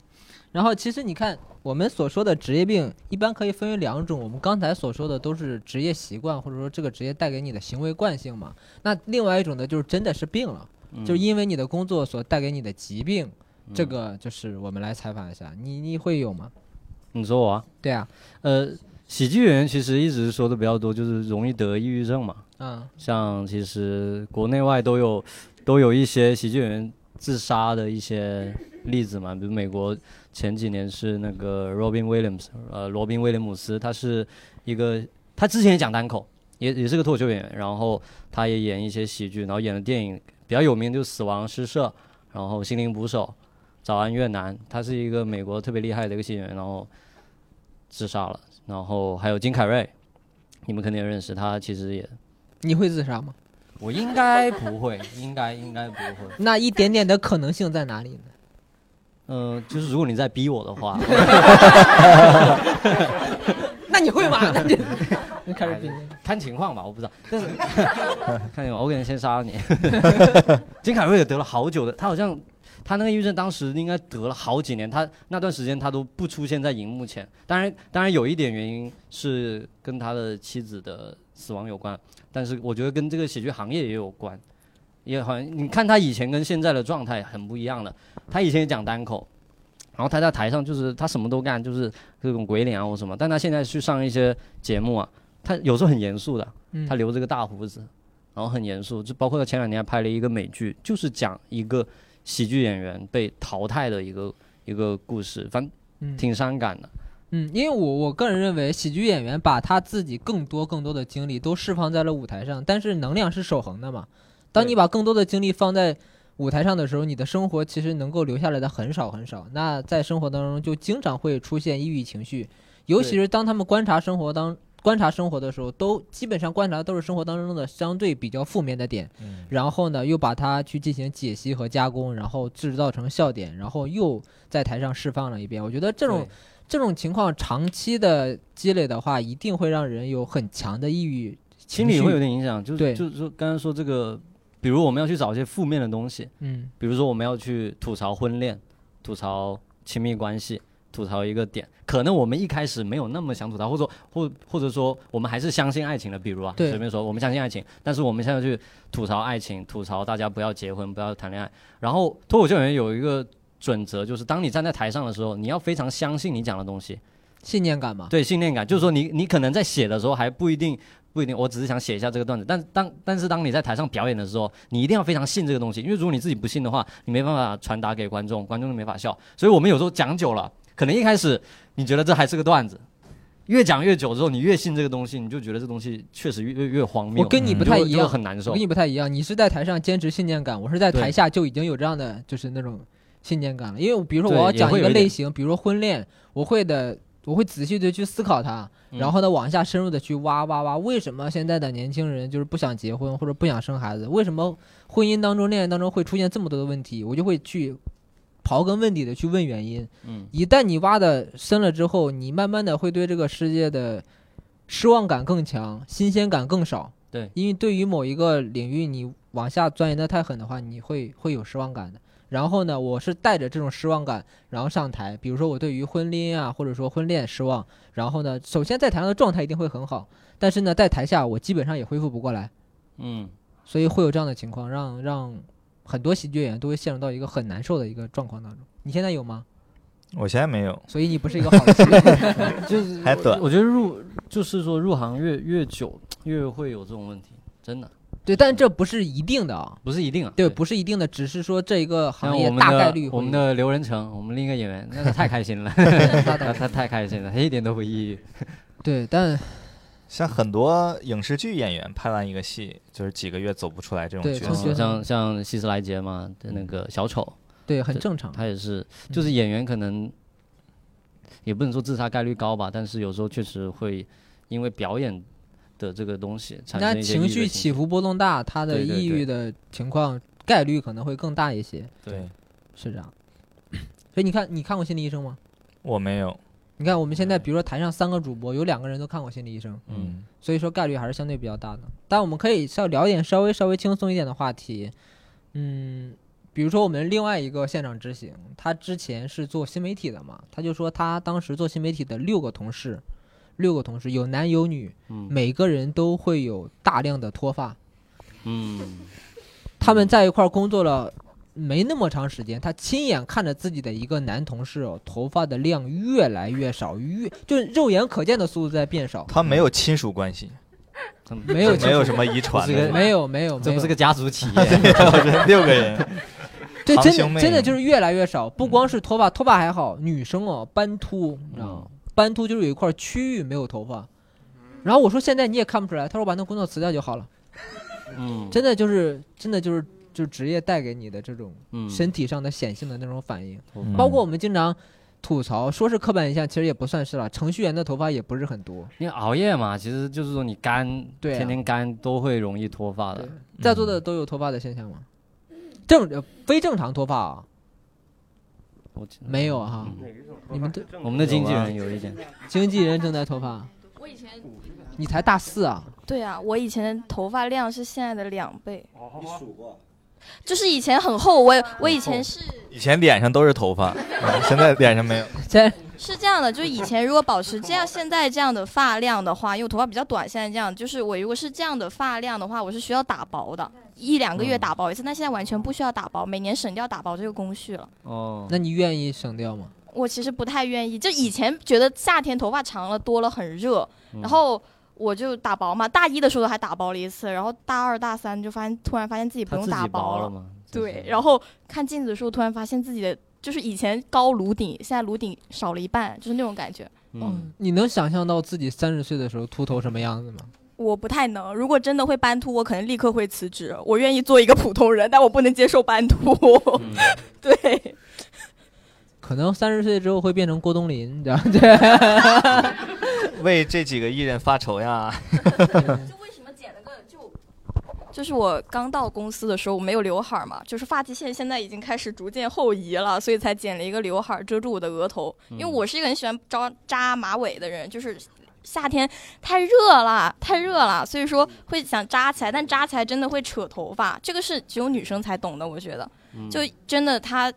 然后其实你看，我们所说的职业病一般可以分为两种。我们刚才所说的都是职业习惯，或者说这个职业带给你的行为惯性嘛。那另外一种呢，就是真的是病了，嗯就是因为你的工作所带给你的疾病。这嗯个就是我们来采访一下，你你会有吗？你说我啊，对啊，呃，喜剧演员其实一直说的比较多，就是容易得抑郁症嘛。嗯像其实国内外都有都有一些喜剧演员自杀的一些例子嘛，比如美国前几年是那个 Robin Williams，呃，罗宾威廉姆斯，他是一个他之前也讲单口，也也是个脱口秀演员，然后他也演一些喜剧，然后演的电影比较有名就是《死亡诗社》，然后《心灵捕手》，《早安越南》，他是一个美国特别厉害的一个喜剧演员，然后自杀了，然后还有金凯瑞，你们肯定也认识他，其实也。你会自杀吗？我应该不会，应该应该不会。那一点点的可能性在哪里呢？嗯、就是如果你在逼我的话，那你会吗？那你 你开始逼看情况吧，我不知道。但是 看情况，我可能先杀了你。金凯瑞也得了好久的，他好像他那个抑郁症当时应该得了好几年，他那段时间他都不出现在荧幕前。当然，当然有一点原因是跟他的妻子的死亡有关，但是我觉得跟这个喜剧行业也有关。也好像你看他以前跟现在的状态很不一样的，他以前也讲单口，然后他在台上就是他什么都干，就是各种鬼脸啊或什么，但他现在去上一些节目啊，他有时候很严肃的，嗯他留着个大胡子，然后很严肃，就包括他前两年还拍了一个美剧，就是讲一个喜剧演员被淘汰的一个一个故事，反正嗯挺伤感的。嗯，因为我我个人认为，喜剧演员把他自己更多更多的精力都释放在了舞台上，但是能量是守恒的嘛。当你把更多的精力放在舞台上的时候，你的生活其实能够留下来的很少很少。那在生活当中就经常会出现抑郁情绪，尤其是当他们观察生活当观察生活的时候，都基本上观察的都是生活当中的相对比较负面的点，嗯然后呢又把它去进行解析和加工，然后制造成笑点，然后又在台上释放了一遍。我觉得这种这种情况长期的积累的话，一定会让人有很强的抑郁。心理会有点影响，就是对就是说刚刚说这个，比如我们要去找一些负面的东西，嗯比如说我们要去吐槽婚恋，吐槽亲密关系，吐槽一个点，可能我们一开始没有那么想吐槽，或者说或或者说我们还是相信爱情的，比如啊，对随便说我们相信爱情，但是我们现在去吐槽爱情，吐槽大家不要结婚，不要谈恋爱。然后脱口秀演员有一个准则，就是当你站在台上的时候，你要非常相信你讲的东西，信念感嘛。对信念感，就是说你你可能在写的时候还不一定不一定，我只是想写一下这个段子，但当但是当你在台上表演的时候，你一定要非常信这个东西，因为如果你自己不信的话，你没办法传达给观众，观众就没法笑。所以我们有时候讲久了，可能一开始你觉得这还是个段子。越讲越久之后，你越信这个东西，你就觉得这东西确实越越越荒谬。我跟你不太一样，很难受我跟。你不太一样，你是在台上坚持信念感，我是在台下就已经有这样的就是那种信念感了。因为比如说我要讲一个类型，比如说婚恋，我会的，我会仔细的去思考它，嗯然后呢往下深入的去挖挖挖，为什么现在的年轻人就是不想结婚或者不想生孩子？为什么婚姻当中、恋爱当中会出现这么多的问题？我就会去刨根问底的去问原因。嗯，一旦你挖的深了之后，你慢慢的会对这个世界的失望感更强，新鲜感更少。对因为对于某一个领域你往下钻研的太狠的话，你会会有失望感的。然后呢，我是带着这种失望感，然后上台。比如说我对于婚姻啊，或者说婚恋失望，然后呢，首先在台上的状态一定会很好，但是呢，在台下我基本上也恢复不过来，嗯，所以会有这样的情况，让让很多喜剧演员都会陷入到一个很难受的一个状况当中。你现在有吗？我现在没有，所以你不是一个好的喜剧演员。就是还短我觉得入就是说入行越越久，越会有这种问题，真的对，但这不是一定的啊。不是一定啊。对，不是一定的，只是说这一个行业我们大概率会我们的刘仁成，我们另一个演员，那他太开心了，他 他太开心了，他一点都不抑郁。对，但像很多影视剧演员拍完一个戏，就是几个月走不出来这种角色对从学。像像希斯莱杰嘛的那个小丑，对很正常。他也是，就是演员可能也不能说自杀概率高吧，但是有时候确实会因为表演的这个东西产那生一些情绪起伏波动大，他的抑郁的情况概率可能会更大一些，对，是这样。所以你看，你看过心理医生吗？我没有，你看我们现在，比如说台上三个主播，有两个人都看过心理医生，嗯，所以说概率还是相对比较大的。但我们可以稍聊一点稍微稍微轻松一点的话题，嗯，比如说我们另外一个现场执行，他之前是做新媒体的嘛，他就说他当时做新媒体的六个同事，六个同事有男有女，嗯。每个人都会有大量的脱发，嗯。他们在一块儿工作了没那么长时间，他亲眼看着自己的一个男同事哦，头发的量越来越少，越就是肉眼可见的速度在变少，他没有亲属关系，没有没有什么遗传的，没有没有，没有这不是个家族企业，六个人，对，真兄妹的真的就是越来越少，不光是脱发，脱发还好，女生哦斑秃，你知道吗？斑秃就是有一块区域没有头发。然后我说现在你也看不出来，他说把那工作辞掉就好了。嗯，真的就是真的就是就是职业带给你的这种嗯身体上的显性的那种反应，嗯包括我们经常吐槽，说是刻板印象，其实也不算是了。程序员的头发也不是很多，因为熬夜嘛，其实就是说你干，对啊天天干都会容易脱发的。在座的都有脱发的现象吗？正呃非正常脱发啊，我没有哈。你们对我们的经纪人有一点，经纪人正在脱发，我以前你才大四啊？对啊，我以前的头发量是现在的两倍，你数过？就是以前很厚，我我以前是以前脸上都是头发，嗯现在脸上没有。在是这样的，就是以前如果保持这样现在这样的发量的话，因为我头发比较短，现在这样，就是我如果是这样的发量的话，我是需要打薄的，一两个月打薄一次，但现在完全不需要打薄，每年省掉打薄这个工序了。哦，那你愿意省掉吗？我其实不太愿意，就以前觉得夏天头发长了多了很热，嗯然后我就打薄嘛，大一的时候还打薄了一次，然后大二大三就发现突然发现自己不用打薄了嘛？对，然后看镜子的时候突然发现自己的就是以前高颅顶，现在颅顶少了一半，就是那种感觉。嗯，你能想象到自己三十岁的时候秃头什么样子吗？我不太能，如果真的会斑秃，我可能立刻会辞职。我愿意做一个普通人，但我不能接受斑秃。嗯 对，可能三十岁之后会变成郭冬临，你知道吗？对，为这几个艺人发愁呀。就是我刚到公司的时候，我没有刘海儿嘛，就是发际线现在已经开始逐渐后移了，所以才剪了一个刘海儿遮住我的额头。因为我是一个很喜欢扎扎马尾的人，就是夏天太热了，太热了，所以说会想扎起来，但扎起来真的会扯头发，这个是只有女生才懂的，我觉得，就真的它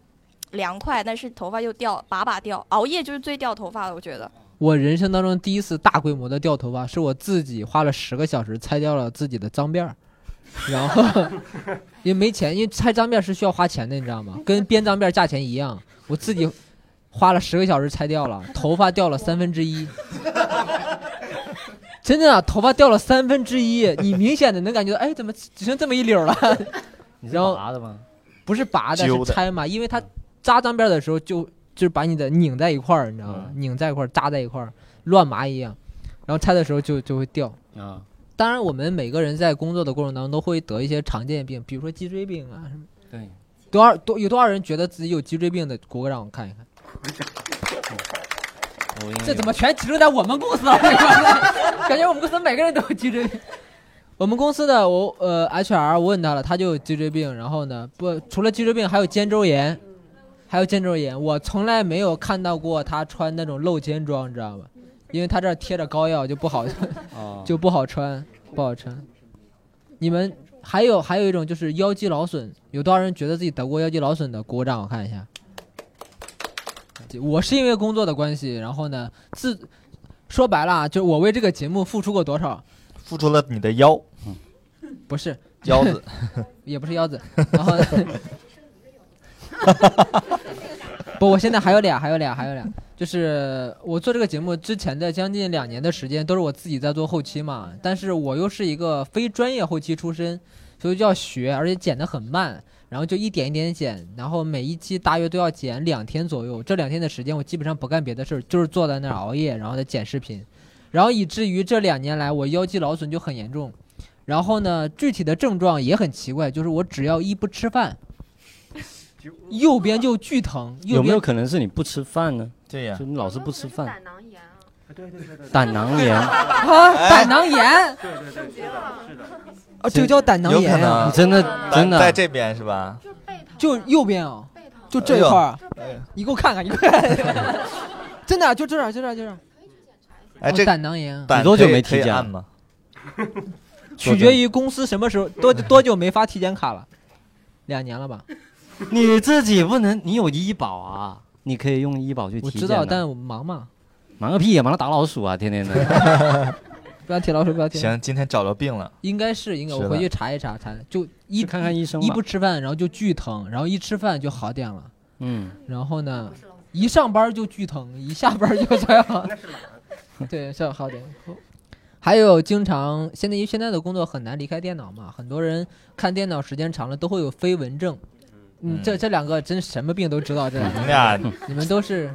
凉快，但是头发又掉，把把掉，熬夜就是最掉头发的，我觉得。我人生当中第一次大规模的掉头发，是我自己花了十个小时拆掉了自己的脏辫儿，然后因为没钱，因为拆脏辫是需要花钱的，你知道吗？跟编脏辫价钱一样，我自己花了十个小时拆掉了，头发掉了三分之一。真的啊，头发掉了三分之一，你明显的能感觉到，哎，怎么只剩这么一绺了？你是然后拔的吗？不是拔的，是拆嘛，因为它扎脏辫的时候就就是把你的拧在一块儿，你知道吗？拧在一块儿，扎在一块儿，乱麻一样。然后拆的时候就就会掉。啊，当然，我们每个人在工作的过程当中都会得一些常见病，比如说脊椎病啊什么。对，多少多有多少人觉得自己有脊椎病的？鼓个掌，我看一看。这怎么全集中在我们公司啊？感觉我们公司每个人都有脊椎病。我们公司的我呃 HR 我问他了，他就有脊椎病，然后呢不除了脊椎病还有肩周炎，还有肩周炎。我从来没有看到过他穿那种露肩装，你知道吗？因为他这儿贴着膏药就不好哦 就不好穿，不好穿。你们还有还有一种就是腰肌劳损，有多少人觉得自己得过腰肌劳损的？鼓个掌，我看一下。我是因为工作的关系，然后呢，自说白了啊，就是我为这个节目付出过多少？付出了你的腰不是腰子，也不是腰子，然后呢 不，我现在还有俩，还有俩，还有俩，就是我做这个节目之前的将近两年的时间，都是我自己在做后期嘛，但是我又是一个非专业后期出身，所以就要学，而且剪得很慢，然后就一点一点剪，然后每一期大约都要剪两天左右，这两天的时间我基本上不干别的事儿，就是坐在那儿熬夜，然后再剪视频，然后以至于这两年来我腰肌劳损就很严重。然后呢，具体的症状也很奇怪，就是我只要一不吃饭，右边就巨疼。右边有没有可能是你不吃饭呢？对呀就，你老是不吃饭，胆囊炎啊。对对对胆囊炎，啊，胆囊炎？对对对，是的，是的。啊，这个叫胆囊有可炎啊你，真的真的在这边是吧？就右边啊，就这一块儿啊。你给我看看，你给我看看。真的啊就这儿，就这儿，就这儿。哎，哦这胆囊炎啊，胆你多久可以没体检可以按吗？取决于公司什么时候多多久没发体检卡了，两年了吧？你自己不能，你有医保啊，你可以用医保去体检的。我知道，但我忙嘛，忙个屁呀，忙着打老鼠啊，天天的。不要提老鼠，不要提。行，今天找着病了，应该是应该，我回去查一查，查就一看看医生一不吃饭，然后就巨疼，然后一吃饭就好点了，嗯，然后呢，一上班就巨疼，一下班就这样。对，是好点。还有经常现在因为现在的工作很难离开电脑嘛，很多人看电脑时间长了都会有飞蚊症。嗯，这这两个真什么病都知道，这两个你俩你们都是。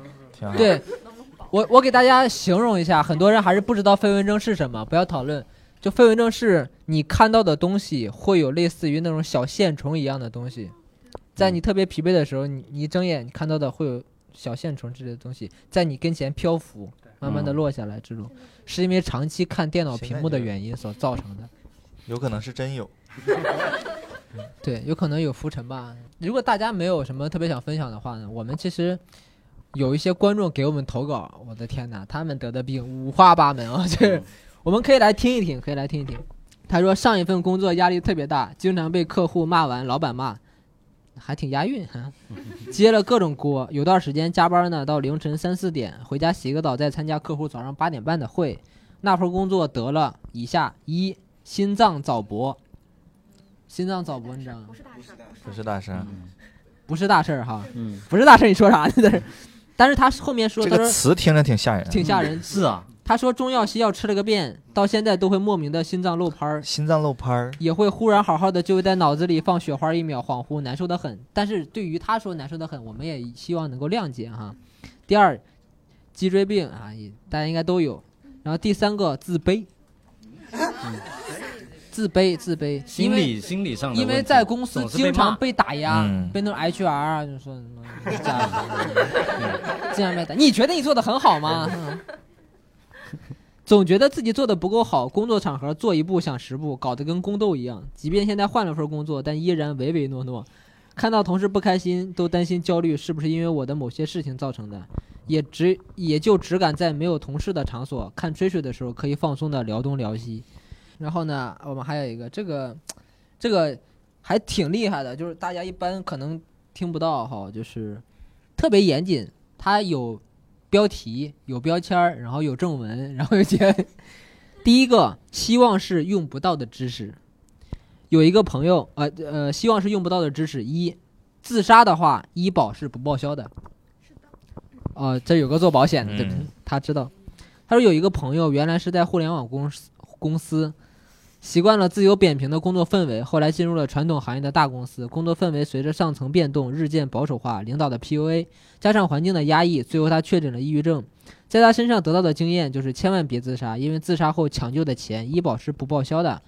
对，我我给大家形容一下，很多人还是不知道飞蚊症是什么，不要讨论。就飞蚊症是你看到的东西会有类似于那种小线虫一样的东西，在你特别疲惫的时候，你你一睁眼你看到的会有小线虫之类的东西在你跟前漂浮，慢慢的嗯落下来，这种是因为长期看电脑屏幕的原因所造成的。有可能是真有。对，有可能有浮尘吧。如果大家没有什么特别想分享的话呢，我们其实有一些观众给我们投稿，我的天哪，他们得的病五花八门啊，就是我们可以来听一听，可以来听一听。他说上一份工作压力特别大，经常被客户骂完，老板骂，还挺押韵哈。接了各种锅，有段时间加班呢，到凌晨三四点，回家洗个澡，再参加客户早上八点半的会。那份工作得了以下一心脏早搏，心脏早搏你知道吗？不是大事，不是大事儿哈，嗯，不是大事儿，你说啥呢？这是，但是他后面说，这个词听着挺吓人。挺吓人。是啊，他说中药西药吃了个遍，到现在都会莫名的心脏漏拍儿，心脏漏拍儿，也会忽然好好的就会在脑子里放雪花一秒，恍惚难受的很。但是对于他说难受的很，我们也希望能够谅解哈。第二，脊椎病啊，也大家应该都有。然后第三个自卑，自卑自卑，因为心理心理上的因为在公司经常被打压，嗯被那种 HR 啊，就说什么这样，经常被打。你觉得你做的很好吗？嗯 总觉得自己做的不够好，工作场合做一步想十步，搞得跟宫斗一样。即便现在换了份工作，但依然唯唯诺诺。看到同事不开心，都担心焦虑是不是因为我的某些事情造成的，也只也就只敢在没有同事的场所看吹水的时候可以放松的聊东聊西。然后呢，我们还有一个这个，这个还挺厉害的，就是大家一般可能听不到哈，就是特别严谨，它有标题、有标签儿，然后有正文，然后有些。第一个希望是用不到的知识，有一个朋友，呃呃，希望是用不到的知识。一，自杀的话，医保是不报销的。哦、这有个做保险的，对不对嗯他知道。他说有一个朋友原来是在互联网公司公司，习惯了自由扁平的工作氛围，后来进入了传统行业的大公司，工作氛围随着上层变动日渐保守化，领导的 PUA 加上环境的压抑，最后他确诊了抑郁症。在他身上得到的经验就是千万别自杀，因为自杀后抢救的钱医保是不报销的。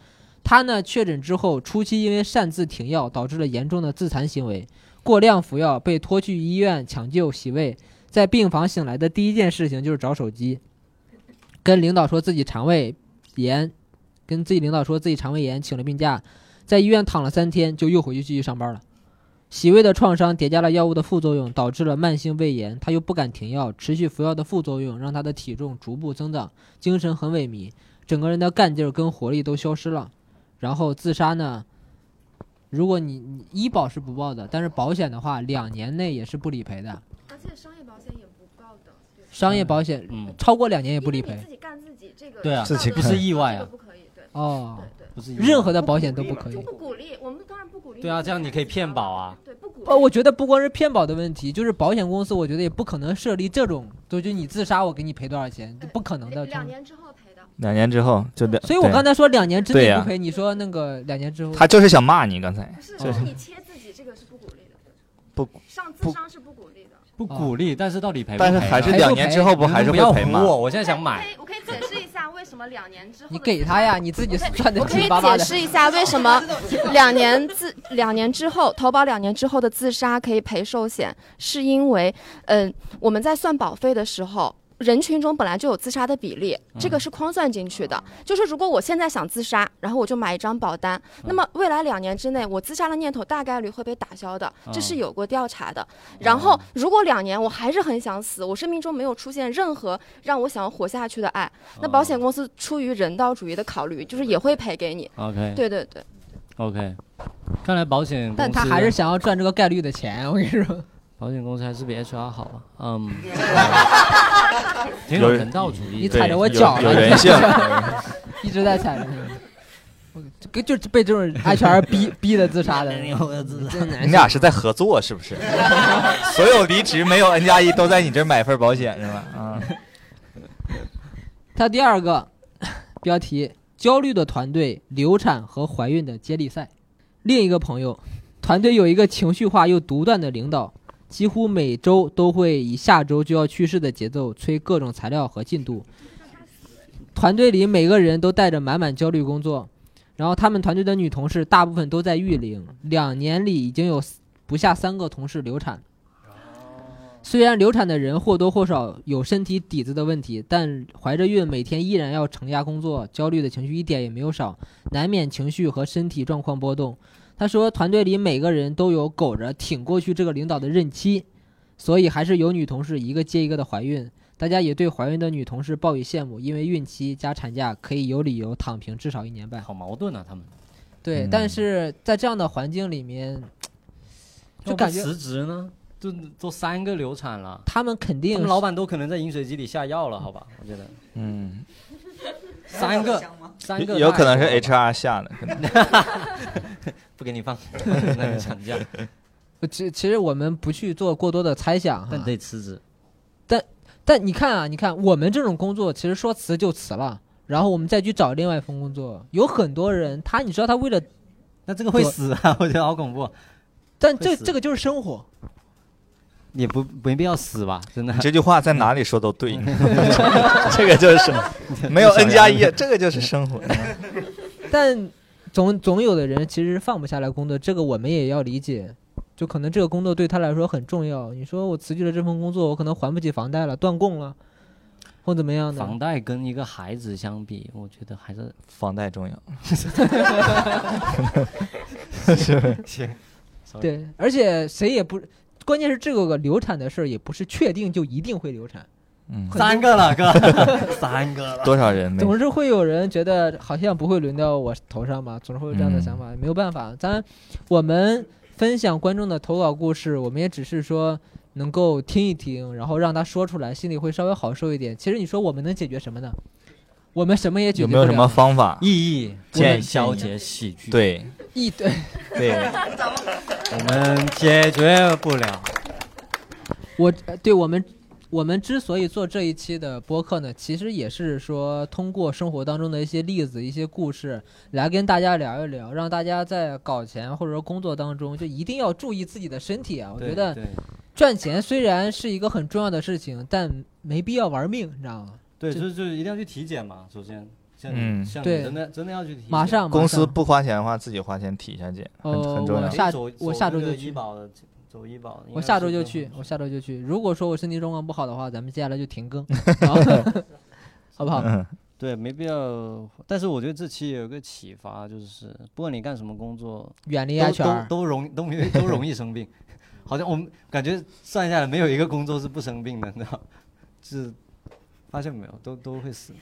他呢确诊之后，初期因为擅自停药，导致了严重的自残行为，过量服药，被拖去医院抢救洗胃。在病房醒来的第一件事情就是找手机，跟领导说自己肠胃炎，跟自己领导说自己肠胃炎，请了病假，在医院躺了三天，就又回去继续上班了。洗胃的创伤叠加了药物的副作用，导致了慢性胃炎。他又不敢停药，持续服药的副作用让他的体重逐步增长，精神很萎靡，整个人的干劲儿跟活力都消失了。然后自杀呢？如果你你医保是不报的，但是保险的话，两年内也是不理赔的。而且商业保险也不报的。商业保险嗯，超过两年也不理赔自己干自己这个对啊自己不是意外啊哦，对不是任何的保险都不可以对，。不鼓励，我们当然不鼓励。对啊，这样你可以骗保啊。对，不鼓励。呃，我觉得不光是骗保的问题，就是保险公司，我觉得也不可能设立这种，就就你自杀我给你赔多少钱，不可能的。两年之后赔的。两年之后就两，所以我刚才说两年之内不赔，你说那个两年之后，他就是想骂你刚才，不是，就是你切自己这个是不鼓励的。不上自伤是不鼓励的。不鼓励，但是到底赔不但是还是两年之后不还是不赔吗？我，现在想买。我可以解释么两年之后。你给他呀，你自己算的我可以七七八八的。解释一下为什么两年自两年之后投保两年之后的自杀可以赔寿险，是因为，嗯、我们在算保费的时候。人群中本来就有自杀的比例，这个是框算进去的。就是如果我现在想自杀，然后我就买一张保单，那么未来两年之内我自杀的念头大概率会被打消的，这是有过调查的。然后如果两年我还是很想死，我生命中没有出现任何让我想要活下去的爱，那保险公司出于人道主义的考虑，就是也会赔给你。OK 对对对，OK，看来保险，但他还是想要赚这个概率的钱，我跟你说。保险公司还是比 HR 好啊。嗯，挺有有人道主义的。你踩着我脚了，有有人性 一直在踩着你。我就是被这种 HR 逼 逼的自杀的，你俩是在合作是不是？所有离职没有 N 加一都在你这儿买份保险是吧？啊，他第二个标题：焦虑的团队流产和怀孕的接力赛。另一个朋友，团队有一个情绪化又独断的领导，几乎每周都会以下周就要去世的节奏催各种材料和进度。团队里每个人都带着满满焦虑工作，然后他们团队的女同事大部分都在育龄，两年里已经有不下三个同事流产。虽然流产的人或多或少有身体底子的问题，但怀着孕每天依然要承压工作，焦虑的情绪一点也没有少，难免情绪和身体状况波动。他说，团队里每个人都有苟着挺过去这个领导的任期，所以还是有女同事一个接一个的怀孕。大家也对怀孕的女同事报以羡慕，因为孕期加产假可以有理由躺平至少一年半。好矛盾啊，他们对，嗯但是在这样的环境里面，就感觉辞职呢，就都三个流产了，他们肯定他们老板都可能在饮水机里下药了，好吧？我觉得嗯，三个 三个有可能是 HR 下的，可能 不给你放 那个产假，呃 其其实我们不去做过多的猜想哈，但得辞职。但但你看啊，你看我们这种工作，其实说辞就辞了，然后我们再去找另外一份工作。有很多人，他你知道他为了，那这个会死啊！我觉得好恐怖，但这这个就是生活。也不没必要死吧？真的，这句话在哪里说都对，这个就是生活，没有 N 加一，这个就是生活。但总总有的人其实放不下来工作，这个我们也要理解。就可能这个工作对他来说很重要。你说我辞去了这份工作，我可能还不起房贷了，断供了。或怎么样的？房贷跟一个孩子相比，我觉得还是房贷重要。行。对，而且谁也不，关键是这个流产的事儿也不是确定就一定会流产，嗯，三个了哥，三个了。多少人没？总是会有人觉得好像不会轮到我头上吧，总是会有这样的想法，没有办法。咱我们分享观众的投稿故事，我们也只是说能够听一听，然后让他说出来，心里会稍微好受一点。其实你说我们能解决什么呢？我们什么也解决不了。有没有什么方法？意义建议消解喜剧。对，意对对，我们解决不了。我呃对我们我们之所以做这一期的播客呢，其实也是说通过生活当中的一些例子、一些故事来跟大家聊一聊，让大家在搞钱或者说工作当中就一定要注意自己的身体啊。我觉得对赚钱虽然是一个很重要的事情，但没必要玩命，你知道吗？对，就就是就是一定要去体检嘛。首先，像嗯你像对你真的真的要去体检。马上公司不花钱的话，自己花钱体一下检，很哦很重要。我下周我下周就去医保的，走医保。应我下周就去，我下周就去。如果说我身体状况不好的话，咱们接下来就停更，好不好？嗯，对，没必要。但是我觉得这期有个启发，就是不管你干什么工作，远离都 HR，都都容都都容易生病。好像我们感觉算下来，没有一个工作是不生病的，你知道？是发现没有，都都会死。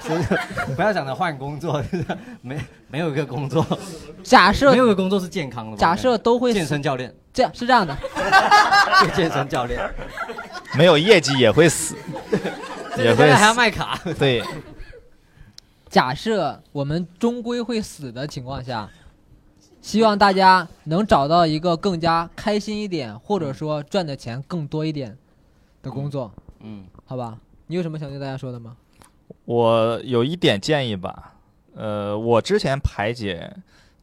所 以不要想着换工作，就 是没没有一个工作，假设没有一个工作是健康的吧。假设都会健死身教练，这样是这样的，健身教练，没有业绩也会死，也会还要死。卖卡。对，假设我们终归会死的情况下，希望大家能找到一个更加开心一点，或者说赚的钱更多一点的工作，嗯，好吧？你有什么想对大家说的吗？我有一点建议吧，呃，我之前排解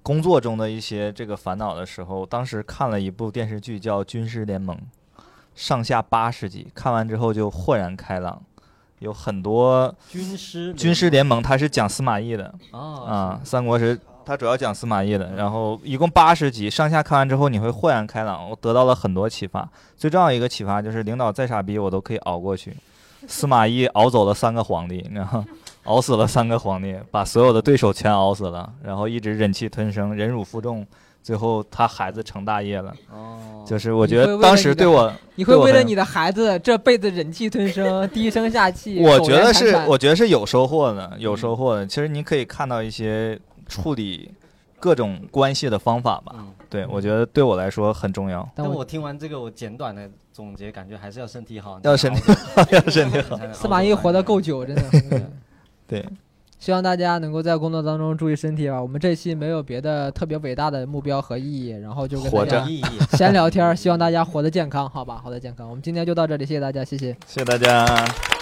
工作中的一些这个烦恼的时候，当时看了一部电视剧叫《军师联盟》，上下八十集，看完之后就豁然开朗，有很多军师军师联盟，它是讲司马懿的啊啊，三国时它主要讲司马懿的，然后一共八十集，上下看完之后你会豁然开朗，我得到了很多启发。最重要一个启发就是，领导再傻逼我都可以熬过去。司马懿熬走了三个皇帝，然后熬死了三个皇帝，把所有的对手全熬死了，然后一直忍气吞声，忍辱负重，最后他孩子成大业了。哦，就是我觉得当时对我，你会为了你的孩子这辈子忍气吞声、低声下气？我觉得是，我觉得是有收获的，有收获的。其实你可以看到一些处理各种关系的方法吧。嗯，对，我觉得对我来说很重要。但但我我听完这个，我简短的总结，感觉还是要身体好，要身体好，要身体好。司马懿活得够久，真的。对，希望大家能够在工作当中注意身体吧。我们这期没有别的特别伟大的目标和意义，然后就跟活着大家意义。闲聊天，希望大家活得健康，好吧？活得健康。我们今天就到这里，谢谢大家，谢谢。谢谢大家。